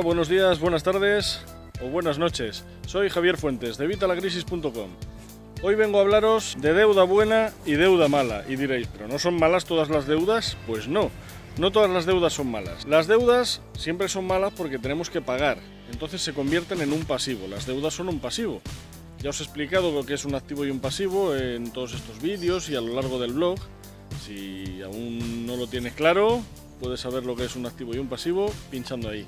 buenos días, buenas tardes o buenas noches. Soy Javier Fuentes de Vitalacrisis.com. Hoy vengo a hablaros de deuda buena y deuda mala. Y diréis, ¿pero no son malas todas las deudas? Pues no, no todas las deudas son malas. Las deudas siempre son malas porque tenemos que pagar, entonces se convierten en un pasivo. Las deudas son un pasivo. Ya os he explicado lo que es un activo y un pasivo en todos estos vídeos y a lo largo del blog. Si aún no lo tienes claro, puedes saber lo que es un activo y un pasivo pinchando ahí.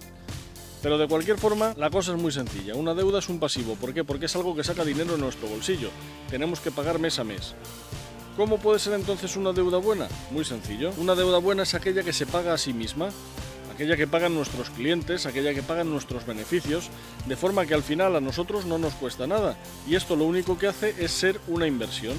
Pero de cualquier forma, la cosa es muy sencilla. Una deuda es un pasivo. ¿Por qué? Porque es algo que saca dinero en nuestro bolsillo. Tenemos que pagar mes a mes. ¿Cómo puede ser entonces una deuda buena? Muy sencillo. Una deuda buena es aquella que se paga a sí misma, aquella que pagan nuestros clientes, aquella que pagan nuestros beneficios, de forma que al final a nosotros no nos cuesta nada. Y esto lo único que hace es ser una inversión.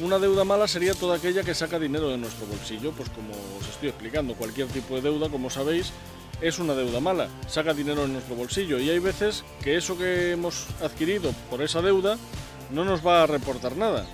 Una deuda mala sería toda aquella que saca dinero de nuestro bolsillo, pues como os estoy explicando, cualquier tipo de deuda, como sabéis, es una deuda mala, saca dinero en nuestro bolsillo. Y hay veces que eso que hemos adquirido por esa deuda no nos va a reportar nada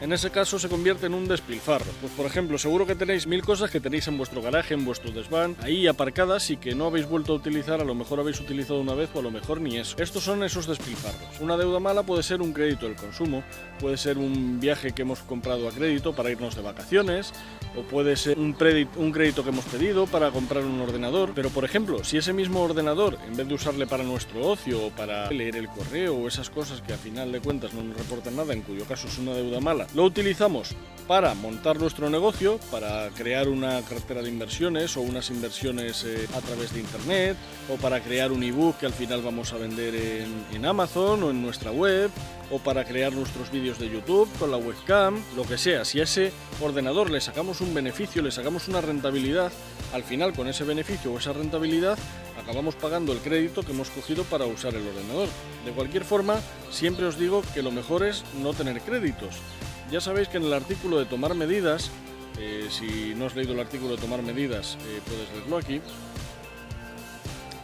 en ese caso se convierte en un despilfarro. Pues por ejemplo, seguro que tenéis mil cosas que tenéis en vuestro garaje, en vuestro desván, ahí aparcadas y que no habéis vuelto a utilizar, a lo mejor habéis utilizado una vez o a lo mejor ni eso. Estos son esos despilfarros. Una deuda mala puede ser un crédito del consumo, puede ser un viaje que hemos comprado a crédito para irnos de vacaciones, o puede ser un, un crédito que hemos pedido para comprar un ordenador. Pero por ejemplo, si ese mismo ordenador, en vez de usarle para nuestro ocio o para leer el correo o esas cosas que a final de cuentas no nos reportan nada, en cuyo caso es una deuda mala, lo utilizamos para montar nuestro negocio, para crear una cartera de inversiones o unas inversiones eh, a través de Internet, o para crear un ebook que al final vamos a vender en, en Amazon o en nuestra web, o para crear nuestros vídeos de YouTube con la webcam, lo que sea. Si a ese ordenador le sacamos un beneficio, le sacamos una rentabilidad, al final con ese beneficio o esa rentabilidad acabamos pagando el crédito que hemos cogido para usar el ordenador. De cualquier forma, siempre os digo que lo mejor es no tener créditos. Ya sabéis que en el artículo de tomar medidas, eh, si no has leído el artículo de tomar medidas, eh, puedes leerlo aquí.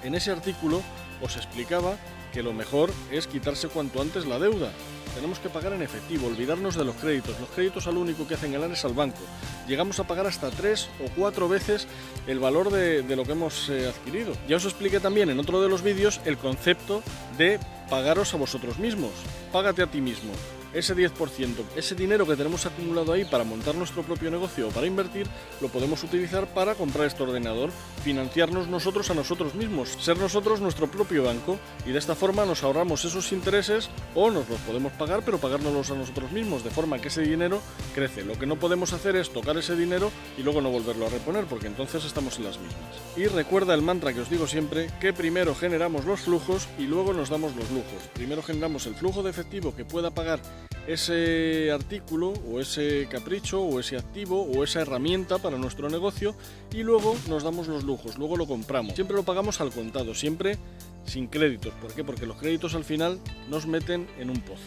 En ese artículo os explicaba que lo mejor es quitarse cuanto antes la deuda. Tenemos que pagar en efectivo, olvidarnos de los créditos. Los créditos al único que hacen ganar es al banco. Llegamos a pagar hasta tres o cuatro veces el valor de, lo que hemos eh, adquirido. Ya os expliqué también en otro de los vídeos el concepto de pagaros a vosotros mismos. Págate a ti mismo ese 10%, ese dinero que tenemos acumulado ahí para montar nuestro propio negocio o para invertir, lo podemos utilizar para comprar este ordenador, financiarnos nosotros a nosotros mismos, ser nosotros nuestro propio banco y de esta forma nos ahorramos esos intereses o nos los podemos pagar pero pagárnoslos a nosotros mismos, de forma que ese dinero crece. Lo que no podemos hacer es tocar ese dinero y luego no volverlo a reponer porque entonces estamos en las mismas. Y recuerda el mantra que os digo siempre, que primero generamos los flujos y luego nos damos los lujos. Primero generamos el flujo de efectivo que pueda pagar ese artículo o ese capricho o ese activo o esa herramienta para nuestro negocio y luego nos damos los lujos, luego lo compramos. Siempre lo pagamos al contado, siempre sin créditos. ¿Por qué? Porque los créditos al final nos meten en un pozo.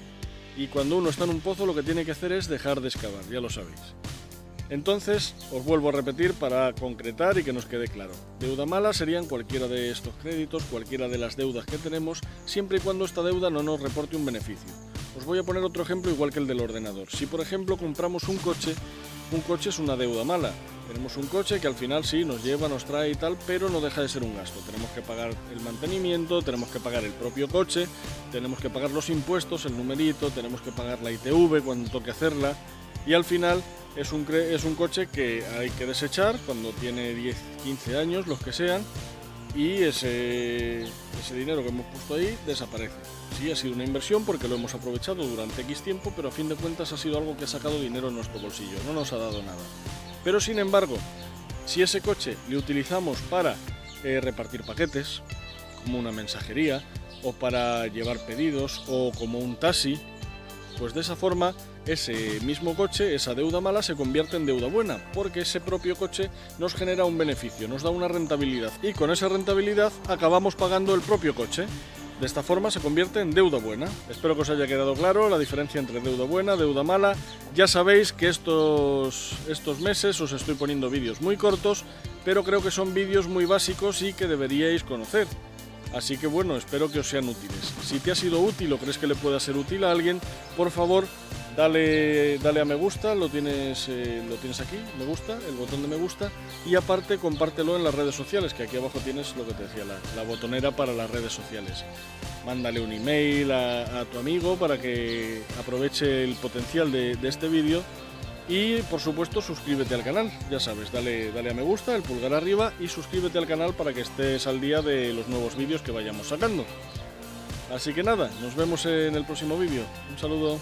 Y cuando uno está en un pozo lo que tiene que hacer es dejar de excavar, ya lo sabéis. Entonces, os vuelvo a repetir para concretar y que nos quede claro. Deuda mala serían cualquiera de estos créditos, cualquiera de las deudas que tenemos, siempre y cuando esta deuda no nos reporte un beneficio. Os voy a poner otro ejemplo igual que el del ordenador. Si por ejemplo compramos un coche, un coche es una deuda mala. Tenemos un coche que al final sí nos lleva, nos trae y tal, pero no deja de ser un gasto. Tenemos que pagar el mantenimiento, tenemos que pagar el propio coche, tenemos que pagar los impuestos, el numerito, tenemos que pagar la ITV cuando toque hacerla y al final es un, es un coche que hay que desechar cuando tiene 10, 15 años, los que sean, y ese, ese dinero que hemos puesto ahí desaparece. Sí, ha sido una inversión porque lo hemos aprovechado durante X tiempo, pero a fin de cuentas ha sido algo que ha sacado dinero en nuestro bolsillo, no nos ha dado nada. Pero sin embargo, si ese coche le utilizamos para eh, repartir paquetes, como una mensajería, o para llevar pedidos, o como un taxi, pues de esa forma ese mismo coche, esa deuda mala, se convierte en deuda buena, porque ese propio coche nos genera un beneficio, nos da una rentabilidad y con esa rentabilidad acabamos pagando el propio coche. De esta forma se convierte en deuda buena. Espero que os haya quedado claro la diferencia entre deuda buena, deuda mala. Ya sabéis que estos, estos meses os estoy poniendo vídeos muy cortos, pero creo que son vídeos muy básicos y que deberíais conocer. Así que bueno, espero que os sean útiles. Si te ha sido útil o crees que le pueda ser útil a alguien, por favor Dale, dale a me gusta, lo tienes, eh, lo tienes aquí, me gusta, el botón de me gusta, y aparte compártelo en las redes sociales, que aquí abajo tienes lo que te decía, la, botonera para las redes sociales. Mándale un email a, a tu amigo para que aproveche el potencial de, de este vídeo y por supuesto suscríbete al canal, ya sabes, dale, dale a me gusta, el pulgar arriba y suscríbete al canal para que estés al día de los nuevos vídeos que vayamos sacando. Así que nada, nos vemos en el próximo vídeo. Un saludo.